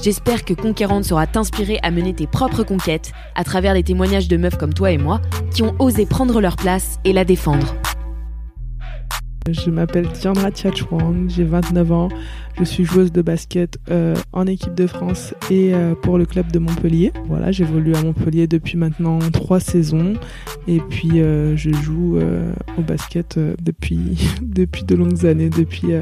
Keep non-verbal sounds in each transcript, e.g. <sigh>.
J'espère que Conquérante saura t'inspirer à mener tes propres conquêtes à travers les témoignages de meufs comme toi et moi qui ont osé prendre leur place et la défendre. Je m'appelle Tiandra Tchatchwang, j'ai 29 ans, je suis joueuse de basket euh, en équipe de France et euh, pour le club de Montpellier. Voilà, j'évolue à Montpellier depuis maintenant trois saisons et puis euh, je joue au basket depuis, <laughs> depuis de longues années, depuis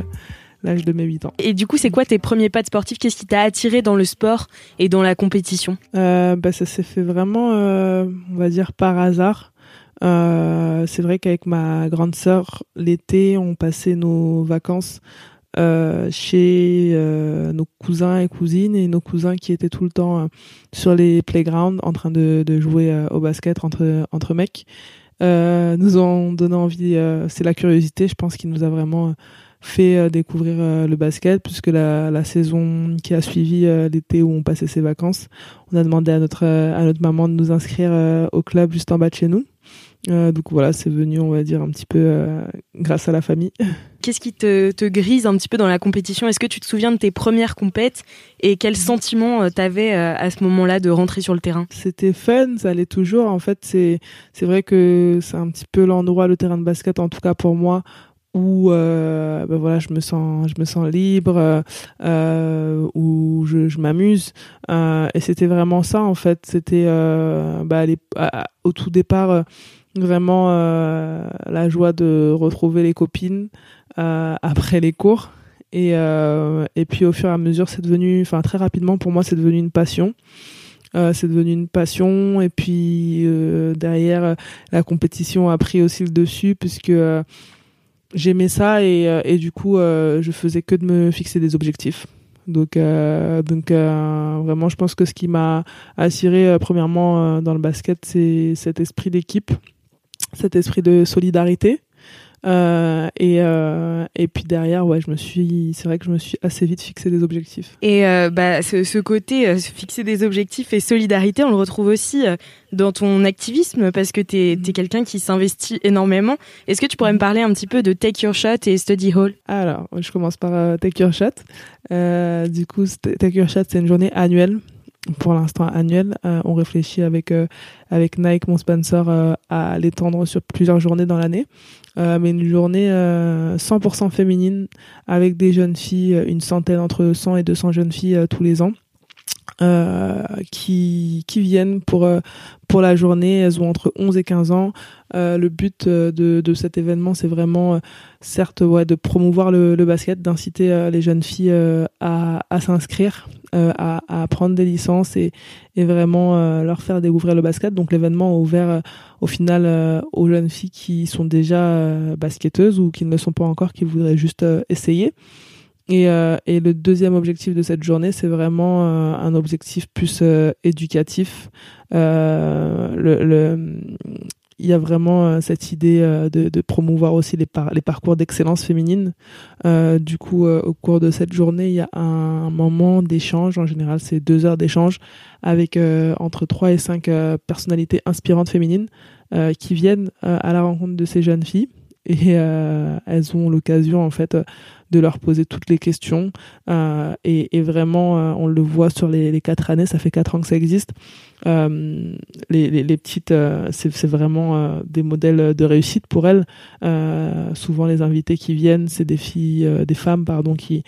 l'âge de mes 8 ans. Et du coup, c'est quoi tes premiers pas de sportif? Qu'est-ce qui t'a attiré dans le sport et dans la compétition? Bah, Ça s'est fait vraiment, on va dire, par hasard. Euh, c'est vrai qu'avec ma grande sœur, l'été, on passait nos vacances euh, chez euh, nos cousins et cousines et nos cousins qui étaient tout le temps euh, sur les playgrounds en train de, de jouer euh, au basket entre entre mecs. nous ont donné envie. c'est la curiosité, je pense, qui nous a vraiment fait découvrir le basket puisque la, la, saison qui a suivi l'été où on passait ses vacances, on a demandé à notre à notre maman de nous inscrire au club juste en bas de chez nous. Euh, donc voilà, c'est venu, on va dire, un petit peu euh, grâce à la famille. <laughs> Qu'est-ce qui te, te, grise un petit peu dans la compétition? Est-ce que tu te souviens de tes premières compètes? Et quel sentiment euh, t'avais à ce moment-là de rentrer sur le terrain? C'était fun, ça allait toujours. En fait, c'est c'est vrai que c'est un petit peu l'endroit, le terrain de basket, en tout cas pour moi, où euh, ben voilà je me sens je me sens libre euh, où je, m'amuse euh, et c'était vraiment ça en fait c'était les, au tout départ vraiment la joie de retrouver les copines après les cours. Et, et puis au fur et à mesure, c'est devenu, enfin très rapidement pour moi, c'est devenu une passion. c'est devenu une passion et puis derrière la compétition a pris aussi le dessus puisque j'aimais ça et, et, du coup je faisais que de me fixer des objectifs donc donc vraiment je pense que ce qui m'a attiré premièrement dans le basket c'est cet esprit d'équipe cet esprit de solidarité. Euh, et, euh, et puis derrière, ouais, je me suis, c'est vrai que je me suis assez vite fixé des objectifs. Et euh, bah, ce, ce côté fixer des objectifs et solidarité, on le retrouve aussi dans ton activisme parce que tu es, es quelqu'un qui s'investit énormément. Est-ce que tu pourrais me parler un petit peu de Take Your Shot et Study Hall? Alors, je commence par Take Your Shot. du coup, Take Your Shot, c'est une journée annuelle pour l'instant annuel. Euh, on réfléchit avec euh, avec Nike, mon sponsor, euh, à l'étendre sur plusieurs journées dans l'année. mais une journée 100% féminine avec des jeunes filles, une centaine entre 100 et 200 jeunes filles tous les ans. Euh, qui, qui viennent pour, euh, pour la journée. Elles ont entre 11 et 15 ans. Euh, le but de, de cet événement, c'est vraiment, certes, ouais, de promouvoir le, basket, d'inciter les jeunes filles à, s'inscrire, à, à, prendre des licences et, et vraiment leur faire découvrir le basket. Donc l'événement est ouvert au final aux jeunes filles qui sont déjà basketteuses ou qui ne le sont pas encore, qui voudraient juste essayer. Et, euh, et, le deuxième objectif de cette journée, c'est vraiment euh, un objectif plus euh, éducatif. Euh, le, il y a vraiment cette idée de, de, promouvoir aussi les, par, les parcours d'excellence féminine. du coup, au cours de cette journée, il y a un, moment d'échange. En général, c'est deux heures d'échange avec entre trois et cinq personnalités inspirantes féminines qui viennent à la rencontre de ces jeunes filles et elles ont l'occasion en fait de leur poser toutes les questions. Euh, et, vraiment, euh, on le voit sur les, quatre années, ça fait quatre ans que ça existe. Euh, les, petites, c'est vraiment des modèles de réussite pour elles. souvent, les invités qui viennent, c'est des filles, des femmes, pardon, qui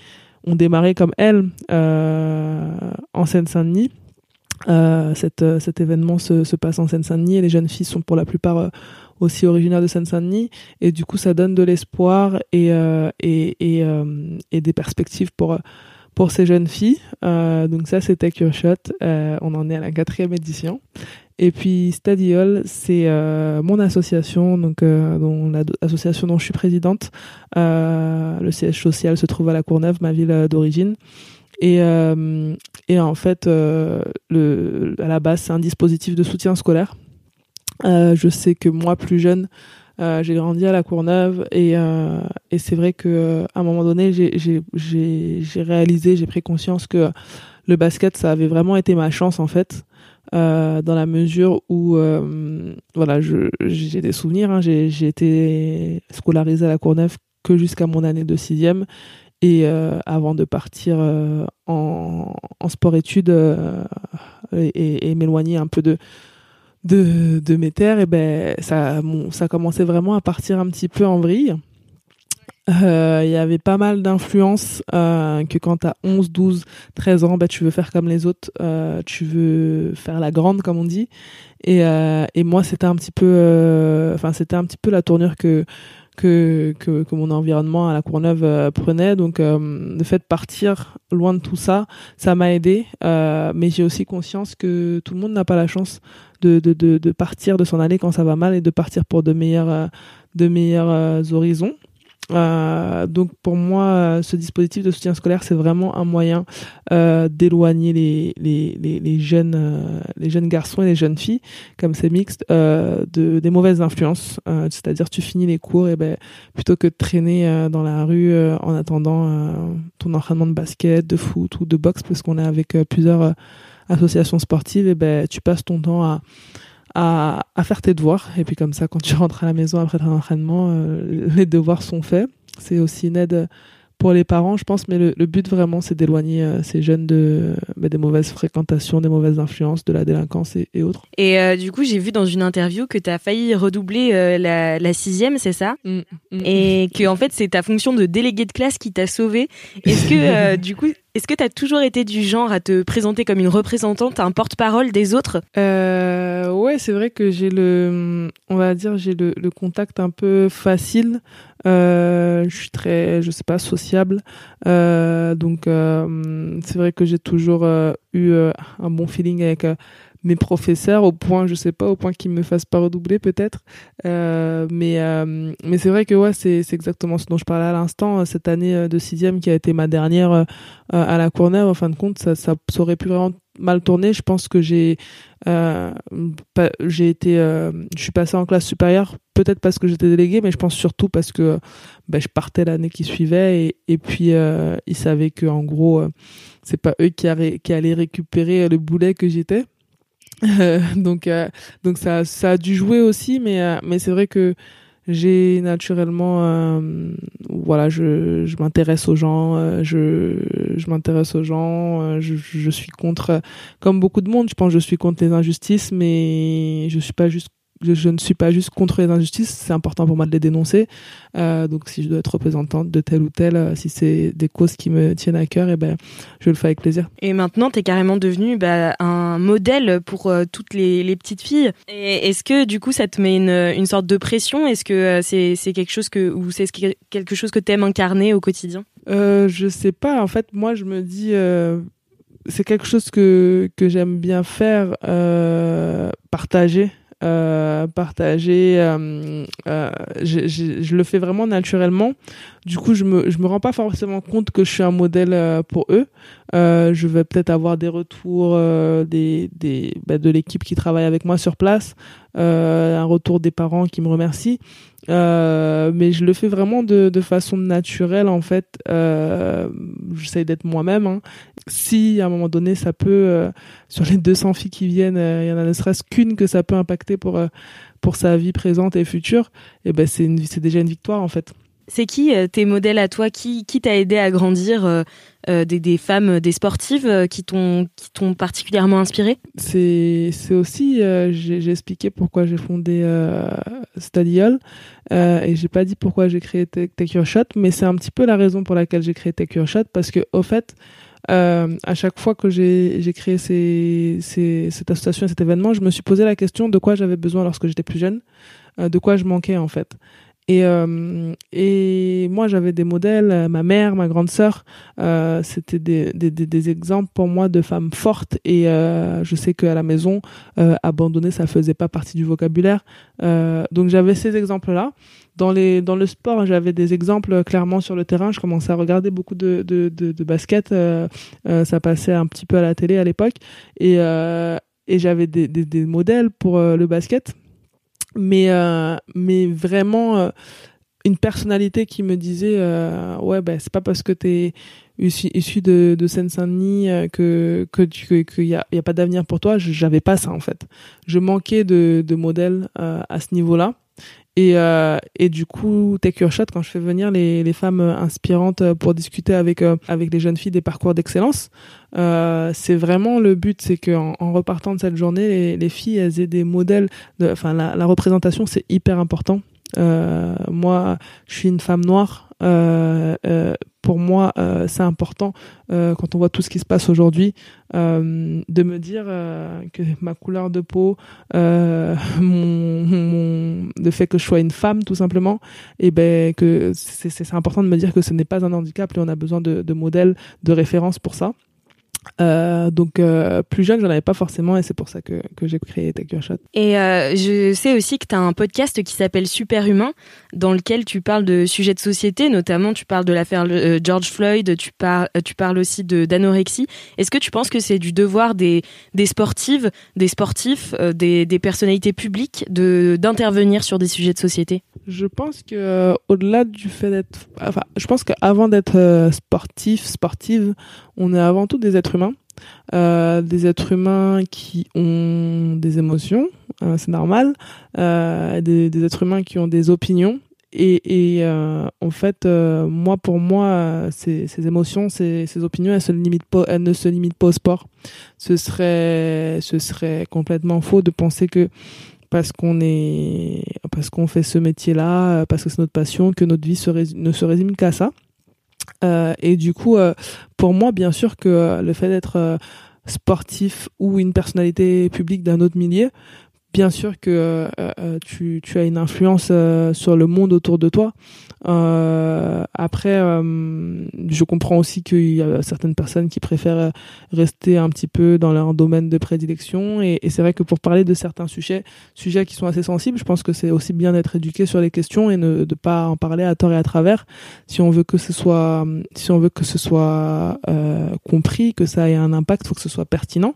ont démarré comme elles en Seine-Saint-Denis. cet événement se passe en Seine-Saint-Denis et les jeunes filles sont pour la plupart aussi originaire de Seine-Saint-Denis. Et du coup, ça donne de l'espoir et, euh, et, euh, et, des perspectives pour, pour ces jeunes filles. Euh, donc ça, c'était Your Shot. on en est à la quatrième édition. Et puis Study Hall, c'est mon association, donc dont l'association dont je suis présidente. le siège social se trouve à La Courneuve, ma ville d'origine. Et, et en fait, le, à la base, c'est un dispositif de soutien scolaire euh, je sais que moi, plus jeune, euh, j'ai grandi à la Courneuve et, euh, et c'est vrai que à un moment donné, j'ai réalisé, j'ai pris conscience que le basket, ça avait vraiment été ma chance en fait, dans la mesure où, voilà, j'ai des souvenirs. Hein, j'ai été scolarisé à la Courneuve que jusqu'à mon année de sixième et avant de partir en, en sport-études et, et m'éloigner un peu de de, mes terres, et ben ça, ça commençait vraiment à partir un petit peu en vrille. Euh, il y avait pas mal d'influences euh, que quand t'as 11, 12, 13 ans, bah, tu veux faire comme les autres, euh, tu veux faire la grande comme on dit. Et, et moi c'était un petit peu, enfin c'était un petit peu la tournure que que, que, que, mon environnement à la Courneuve prenait. Donc, le fait de partir loin de tout ça, ça m'a aidé. mais j'ai aussi conscience que tout le monde n'a pas la chance de, de, de, de partir, de s'en aller quand ça va mal et de partir pour de meilleurs, euh, de meilleurs euh, horizons. Euh, donc pour moi, ce dispositif de soutien scolaire, c'est vraiment un moyen euh, d'éloigner les, les, les, jeunes, euh, les jeunes garçons et les jeunes filles, comme c'est mixte, euh, de, des mauvaises influences. C'est-à-dire tu finis les cours et ben plutôt que de traîner dans la rue en attendant ton entraînement de basket, de foot ou de boxe, parce qu'on est avec plusieurs association sportive, et ben, tu passes ton temps à, à, à, faire tes devoirs. Et puis comme ça, quand tu <laughs> rentres à la maison après ton entraînement, euh, les devoirs sont faits. C'est aussi une aide pour les parents, je pense, mais le, le but vraiment, c'est d'éloigner euh, ces jeunes de, bah, des mauvaises fréquentations, des mauvaises influences, de la délinquance et, et autres. Et euh, du coup, j'ai vu dans une interview que tu as failli redoubler euh, la, la, sixième, c'est ça? Mmh, mmh. Et que en fait, c'est ta fonction de délégué de classe qui t'a sauvé. Est-ce que <laughs> du coup, est-ce que tu as toujours été du genre à te présenter comme une représentante, un porte-parole des autres? Euh, Ouais, c'est vrai que j'ai le, on va dire, j'ai le, le, contact un peu facile. Euh, je suis très, je sais pas, sociable. Euh, donc, euh, c'est vrai que j'ai toujours euh, eu euh, un bon feeling avec mes professeurs au point, je sais pas, au point qu'ils me fassent pas redoubler peut-être. Euh, mais euh, mais c'est vrai que ouais, c'est c'est exactement ce dont je parlais à l'instant. Cette année de sixième qui a été ma dernière euh, à la Courneuve, en fin de compte, ça ça, aurait pu vraiment mal tourner. Je pense que j'ai euh, j'ai été, euh, je suis passé en classe supérieure, peut-être parce que j'étais délégué, mais je pense surtout parce que ben, je partais l'année qui suivait et, et puis euh, ils savaient que en gros c'est pas eux qui, qui allaient récupérer le boulet que j'étais. Donc, euh, donc ça, ça a dû jouer aussi, mais, euh, mais c'est vrai que j'ai naturellement, euh, voilà, je, je m'intéresse aux gens, je, je m'intéresse aux gens, je, je suis contre, comme beaucoup de monde, je pense, je suis contre les injustices, mais je suis pas juste je, ne suis pas juste contre les injustices, c'est important pour moi de les dénoncer. Euh, donc si je dois être représentante de telle ou telle, euh, si c'est des causes qui me tiennent à cœur, et eh ben je le fais avec plaisir. Et maintenant, tu es carrément devenu bah, un modèle pour euh, toutes les, les, petites filles. Est-ce que du coup, ça te met une, une sorte de pression? Est-ce que c'est quelque chose que ou c'est quelque chose que tu aimes incarner au quotidien? Je sais pas. En fait, moi, je me dis c'est quelque chose que que j'aime bien faire, euh, partager. Euh, euh, je, je, je, le fais vraiment naturellement. Du coup, je me, je me rends pas forcément compte que je suis un modèle euh, pour eux. Euh, je vais peut-être avoir des retours des, des, bah, de l'équipe qui travaille avec moi sur place, un retour des parents qui me remercient. Euh, mais je le fais vraiment de, de façon naturelle en fait. Euh, J'essaie d'être moi-même. Hein. Si à un moment donné ça peut, euh, sur les 200 filles qui viennent, il y en a ne serait-ce qu'une que ça peut impacter pour pour sa vie présente et future, et eh ben c'est déjà une victoire en fait. C'est qui tes modèles à toi? Qui, qui t'a aidé à grandir des, des, femmes, des sportives qui t'ont particulièrement inspiré? C'est aussi j'ai expliqué pourquoi j'ai fondé Stadiol et j'ai pas dit pourquoi j'ai créé Take Your Shot, mais c'est un petit peu la raison pour laquelle j'ai créé Take Your Shot parce que au fait euh, à chaque fois que j'ai créé cette association et cet événement, je me suis posé la question de quoi j'avais besoin lorsque j'étais plus jeune, euh, de quoi je manquais en fait. Et, euh, et moi, j'avais des modèles, ma mère, ma grande sœur, euh, c'était des, des, des, exemples pour moi de femmes fortes. Et euh, je sais qu'à la maison, euh, abandonner, ça faisait pas partie du vocabulaire. Euh, donc j'avais ces exemples-là. Dans, les, dans le sport, j'avais des exemples clairement sur le terrain. Je commençais à regarder beaucoup de, de, de, de basket. ça passait un petit peu à la télé à l'époque. Et, et j'avais des, des, des modèles pour le basket mais euh, mais vraiment euh, une personnalité qui me disait euh, ouais ben c'est pas parce que t'es issu, issu de, de Seine-Saint-Denis que que tu que, y a y a pas d'avenir pour toi. J'avais pas ça en fait. Je manquais de de modèles à ce niveau-là et, euh, et du coup, Take Your Shot, quand je fais venir les, femmes inspirantes pour discuter avec, avec les jeunes filles des parcours d'excellence, euh, c'est vraiment le but, c'est qu'en en repartant de cette journée, les, les, filles, elles aient des modèles. Enfin, la représentation, c'est hyper important. Euh, moi, je suis une femme noire. Euh, euh, pour moi, c'est important quand on voit tout ce qui se passe aujourd'hui de me dire que ma couleur de peau, <laughs> mon, mon, le fait que je sois une femme, tout simplement, et ben que c'est important de me dire que ce n'est pas un handicap et on a besoin de, de modèles, de références pour ça. Euh, donc euh, plus jeune, j'en avais pas forcément et c'est pour ça que, que j'ai créé Take Your Shot. Et euh, je sais aussi que tu as un podcast qui s'appelle Super Humain dans lequel tu parles de sujets de société, notamment tu parles de l'affaire George Floyd, tu, parles tu parles aussi d'anorexie. Est-ce que tu penses que c'est du devoir des, des sportives, des sportifs, des, des personnalités publiques de d'intervenir sur des sujets de société? Je pense que au-delà du fait d'être enfin, je pense qu'avant d'être sportif, sportive, on est avant tout des êtres humains. Euh, des êtres humains qui ont des émotions, euh, c'est normal, euh, des, êtres humains qui ont des opinions. Et, en fait, moi, pour moi, ces, émotions, ces, opinions, elles, se limitent pas, elles ne se limitent pas au sport. Ce serait, complètement faux de penser que parce qu'on fait ce métier-là, parce que c'est notre passion, que notre vie ne se résume qu'à ça. Euh, et du coup, euh, pour moi, bien sûr que euh, le fait d'être sportif ou une personnalité publique d'un autre milieu, bien sûr que tu, tu, as une influence sur le monde autour de toi. Euh, après, euh, je comprends aussi qu'il y a certaines personnes qui préfèrent rester un petit peu dans leur domaine de prédilection. Et, c'est vrai que pour parler de certains sujets, sujets qui sont assez sensibles, je pense que c'est aussi bien d'être éduqué sur les questions et ne, pas en parler à tort et à travers. Si on veut que ce soit, si on veut que ce soit euh, compris, que ça ait un impact, faut que ce soit pertinent.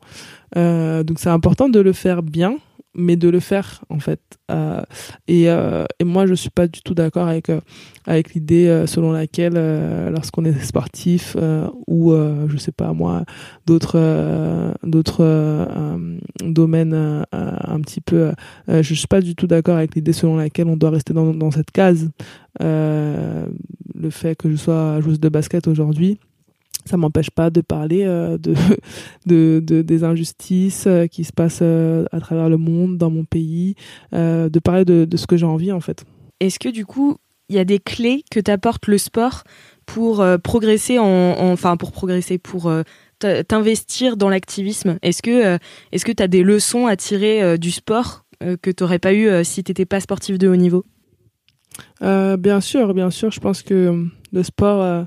Euh, donc c'est important de le faire bien mais de le faire en fait euh, et, euh, et moi je suis pas du tout d'accord avec euh, avec l'idée euh, selon laquelle euh, lorsqu'on est sportif ou je sais pas moi d'autres d'autres domaines un petit peu je suis pas du tout d'accord avec l'idée selon laquelle on doit rester dans dans cette case le fait que je sois joueuse de basket aujourd'hui ça m'empêche pas de parler euh, de, <laughs> de, de, des injustices euh, qui se passent euh, à travers le monde, dans mon pays, de parler de, de ce que j'ai envie en fait. Est-ce que du coup, il y a des clés que t'apporte le sport pour progresser en, en, enfin pour progresser, pour t'investir dans l'activisme? Est-ce que est-ce que tu as des leçons à tirer du sport que tu n'aurais pas eu si t'étais pas sportif de haut niveau? Bien sûr, bien sûr. Je pense que le sport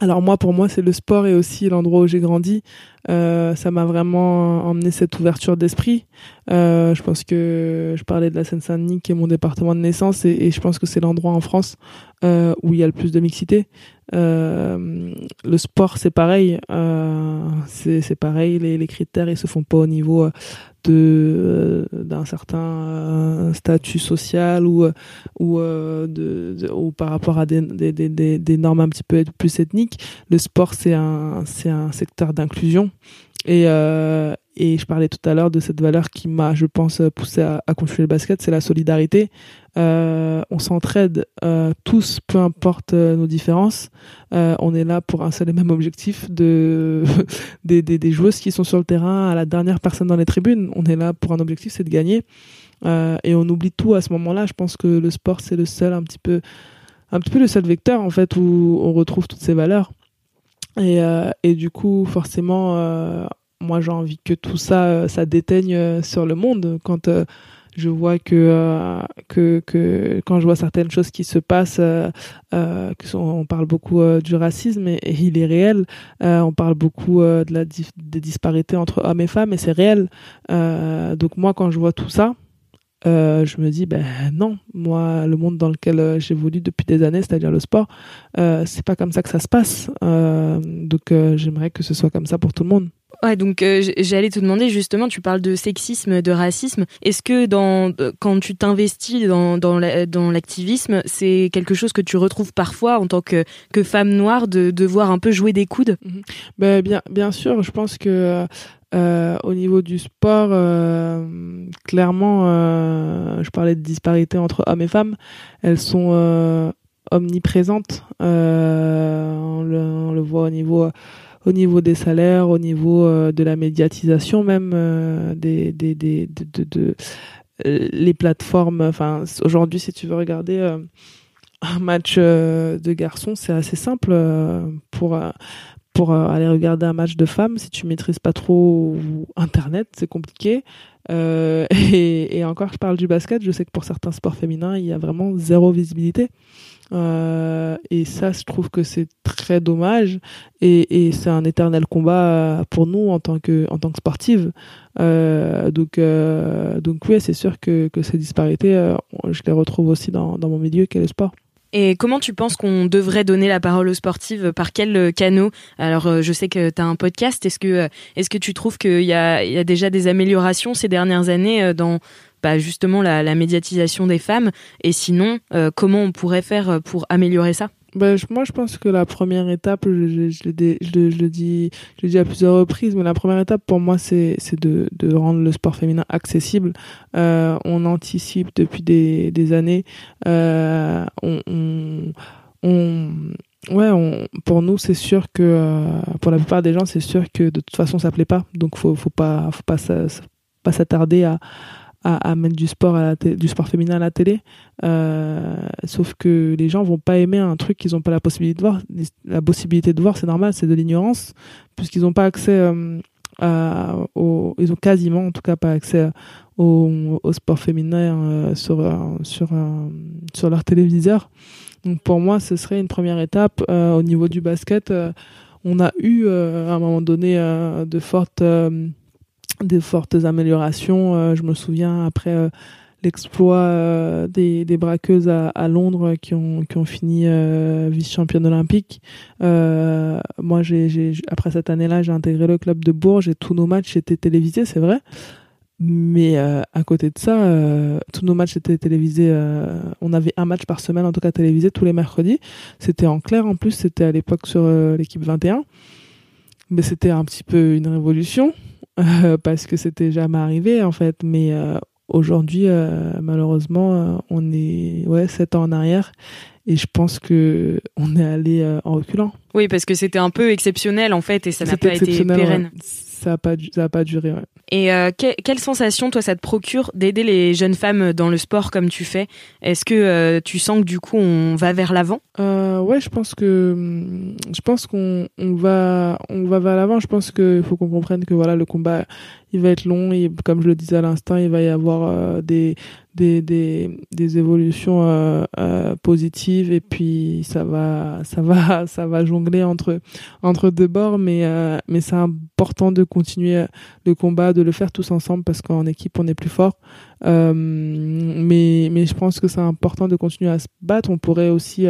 Alors moi, pour moi, c'est le sport et aussi l'endroit où j'ai grandi. Euh, ça m'a vraiment emmené cette ouverture d'esprit. Euh, je pense que je parlais de la Seine-Saint-Denis, qui est mon département de naissance, et je pense que c'est l'endroit en France euh, où il y a le plus de mixité. Euh, le sport, c'est pareil. Euh, c'est pareil. Les, critères, ils se font pas au niveau de d'un certain statut social ou ou de, ou par rapport à des, des, des, des normes un petit peu plus ethniques. Le sport, c'est un c'est un secteur d'inclusion. Et, et je parlais tout à l'heure de cette valeur qui m'a, je pense, poussé à, à le basket, c'est la solidarité. Euh, on s'entraide euh, tous, peu importe euh, nos différences. On est là pour un seul et même objectif de <laughs> des, des, des, joueuses qui sont sur le terrain à la dernière personne dans les tribunes. On est là pour un objectif, c'est de gagner. Et on oublie tout à ce moment-là. Je pense que le sport, c'est le seul un petit peu, un petit peu le seul vecteur en fait où on retrouve toutes ces valeurs. Et, et du coup, forcément, moi j'ai envie que tout ça, ça déteigne sur le monde quand je vois que, euh, que, que quand je vois certaines choses qui se passent, euh, euh, on parle beaucoup euh, du racisme et, il est réel. Euh, on parle beaucoup euh, de la des disparités entre hommes et femmes et c'est réel. donc moi, quand je vois tout ça, euh, je me dis ben non moi le monde dans lequel euh, j'évolue depuis des années c'est-à-dire le sport euh, c'est pas comme ça que ça se passe donc j'aimerais que ce soit comme ça pour tout le monde Ouais, donc euh, j'allais te demander justement, tu parles de sexisme, de racisme. Est-ce que dans quand tu t'investis dans l'activisme, c'est quelque chose que tu retrouves parfois en tant que femme noire de devoir un peu jouer des coudes? Mmh ben, bien sûr, je pense que euh, au niveau du sport, euh, clairement, euh, je parlais de disparité entre hommes et femmes, elles sont euh, omniprésentes. Euh, on, le, voit au niveau au niveau des salaires, au niveau euh, de la médiatisation même euh, des, des, des, de, de, euh, les plateformes. Enfin, aujourd'hui, si tu veux regarder un match de garçons, c'est assez simple pour pour aller regarder un match de femmes. Si tu maîtrises pas trop Internet, c'est compliqué. <laughs> Et, encore, je parle du basket. Je sais que pour certains sports féminins, il y a vraiment zéro visibilité. Euh, et ça, je trouve que c'est très dommage. Et, c'est un éternel combat pour nous en tant que, en. Euh, donc, euh, donc oui, c'est sûr que, que ces disparités, euh, je les retrouve aussi dans, mon milieu, qui est le sport. Et comment tu penses qu'on devrait donner la parole aux sportives? Par quel canot Alors, je sais que tu as un podcast. Est-ce que, tu trouves qu'il y y a déjà des améliorations ces dernières années dans bah, justement la, la, médiatisation des femmes Et sinon, euh, comment on pourrait faire pour améliorer ça? Bah, moi, je pense que la première étape, je, le dis, je le dis à plusieurs reprises, mais la première étape pour moi, c'est de, de rendre le sport féminin accessible. Euh, on anticipe depuis des, des années. Euh, on, on, ouais, pour nous, c'est sûr que euh, pour la plupart des gens, c'est sûr que de toute façon, ça plaît pas. Donc, faut, faut pas, faut pas s'attarder à à, mettre du sport du sport féminin à la télé. Euh, sauf que les gens vont pas aimer un truc qu'ils ont pas la possibilité de voir. La possibilité de voir c'est normal c'est de l'ignorance puisqu'ils ont pas accès euh, à, au, ils ont quasiment en tout cas pas accès au, sport féminin euh, sur sur sur leur téléviseur. Donc pour moi ce serait une première étape au niveau du basket. On a eu à un moment donné de fortes des fortes améliorations. Euh, je me souviens après euh, l'exploit euh, des, des braqueuses à, à, Londres qui ont, qui ont fini vice-championne olympique. moi, j'ai, après cette année-là, j'ai intégré le club de Bourges et tous nos matchs étaient télévisés, c'est vrai. Mais euh, à côté de ça, euh, tous nos matchs étaient télévisés. Euh, on avait un match par semaine, en tout cas télévisé, tous les mercredis. C'était en clair en plus, c'était à l'époque sur l'équipe 21. Mais c'était un petit peu une révolution euh, parce que c'était jamais arrivé en fait. Mais euh, aujourd'hui, euh, malheureusement, euh, on est ouais sept ans en arrière et je pense que on est allé euh, en reculant. Oui, parce que c'était un peu exceptionnel en fait et ça n'a pas été pérenne. Ouais. Ça a pas ça a pas duré. Ouais. Et euh, que, quelle sensation toi ça te procure d'aider les jeunes femmes dans le sport comme tu fais? Est-ce que euh, tu sens que du coup on va vers l'avant? Euh, Ouais, je pense que je pense qu'on on va on va vers l'avant. Je pense qu'il faut qu'on comprenne que voilà le combat il va être long. Et comme je le disais à l'instant, il va y avoir des, des, des, des évolutions euh, euh, positives et puis ça va ça va <laughs> ça va jongler entre entre deux bords mais euh, mais c'est important de continuer le combat de le faire tous ensemble parce qu'en équipe on est plus fort mais mais je pense que c'est important de continuer à se battre on pourrait aussi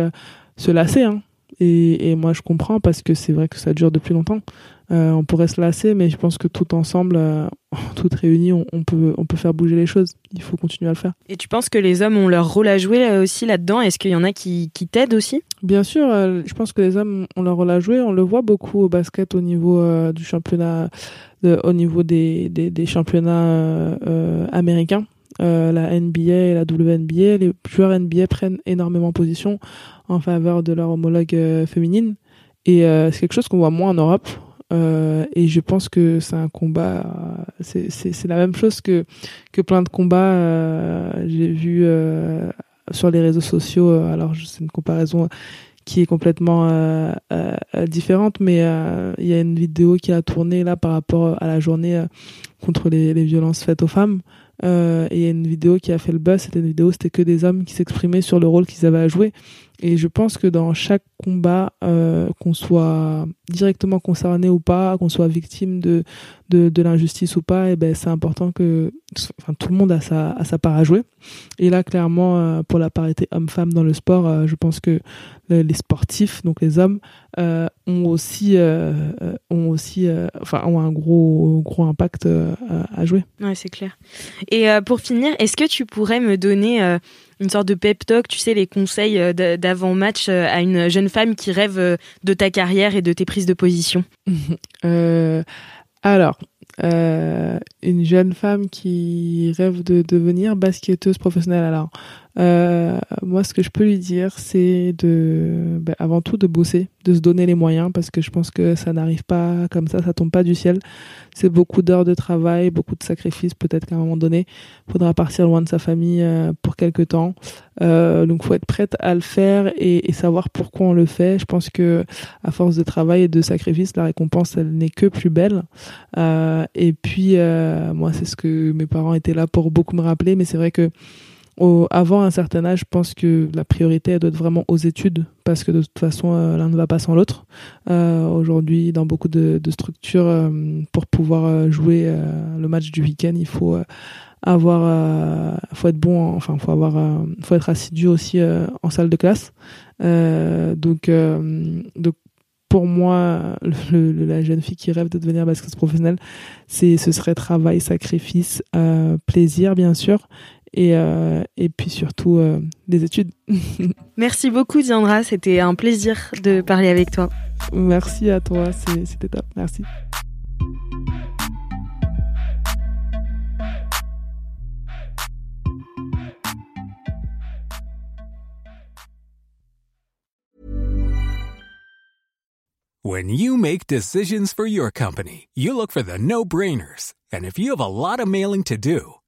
se lasser hein. Et, et moi je comprends parce que c'est vrai que ça dure depuis longtemps euh, on pourrait se lasser, mais je pense que tout ensemble, euh, <laughs> toutes réunies, on, peut, on peut faire bouger les choses. Il faut continuer à le faire. Et tu penses que les hommes ont leur rôle à jouer euh, aussi là-dedans? Est-ce qu'il y en a qui, qui t'aident aussi? Bien sûr, je pense que les hommes ont leur rôle à jouer. On le voit beaucoup au basket au niveau du championnat, au niveau des, des, championnats américains. La NBA et la WNBA, les joueurs NBA prennent énormément position en faveur de leur homologue féminine. Et c'est quelque chose qu'on voit moins en Europe. Euh, et je pense que c'est un combat, c'est la même chose que, que plein de combats. Euh, J'ai vu euh, sur les réseaux sociaux, euh, alors c'est une comparaison qui est complètement euh, différente, mais il y a une vidéo qui a tourné là par rapport à la journée contre les, les, violences faites aux femmes. Et y a une vidéo qui a fait le buzz, c'était une vidéo, c'était que des hommes qui s'exprimaient sur le rôle qu'ils avaient à jouer. Et je pense que dans chaque combat, euh, qu'on soit directement concerné ou pas, qu'on soit victime de, de, l'injustice ou pas, et eh ben c'est important que enfin, tout le monde a sa, sa part à jouer. Et là, clairement, euh, pour la parité homme-femme dans le sport, euh, je pense que les sportifs, donc les hommes, ont aussi, ont aussi enfin, ont un gros, gros impact à jouer. Ouais, c'est clair. Et pour finir, est-ce que tu pourrais me donner une sorte de pep talk, tu sais, les conseils euh, d'avant-match euh, à une jeune femme qui rêve euh, de ta carrière et de tes prises de position <laughs> Alors, une jeune femme qui rêve de devenir basketteuse professionnelle. Alors, euh, moi, ce que je peux lui dire, c'est de, ben, avant tout, de bosser, de se donner les moyens, parce que je pense que ça n'arrive pas comme ça, ça tombe pas du ciel. C'est beaucoup d'heures de travail, beaucoup de sacrifices. Peut-être qu'à un moment donné, faudra partir loin de sa famille euh, pour quelque temps. Euh, donc, faut être prête à le faire et, et, savoir pourquoi on le fait. Je pense que à force de travail et de sacrifices, la récompense, elle n'est que plus belle. Euh, et puis, euh, moi, c'est ce que mes parents étaient là pour beaucoup me rappeler, mais c'est vrai que avant un certain âge, je pense que la priorité elle doit être vraiment aux études parce que de toute façon euh, l'un ne va pas sans l'autre. Euh, Aujourd'hui, dans beaucoup de, structures, euh, pour pouvoir jouer le match du week-end, il faut avoir, faut être bon, enfin faut avoir, faut être assidu aussi en salle de classe. donc, donc pour moi, la jeune fille qui rêve de devenir basket professionnelle, c'est ce serait travail, sacrifice, plaisir bien sûr, et, euh, et puis surtout euh, des études. <laughs> Merci beaucoup Diandra, c'était un plaisir de parler avec toi. Merci à toi, c'était top, merci. When you make decisions for your company, you look for the no-brainers. And if you have a lot of mailing to do,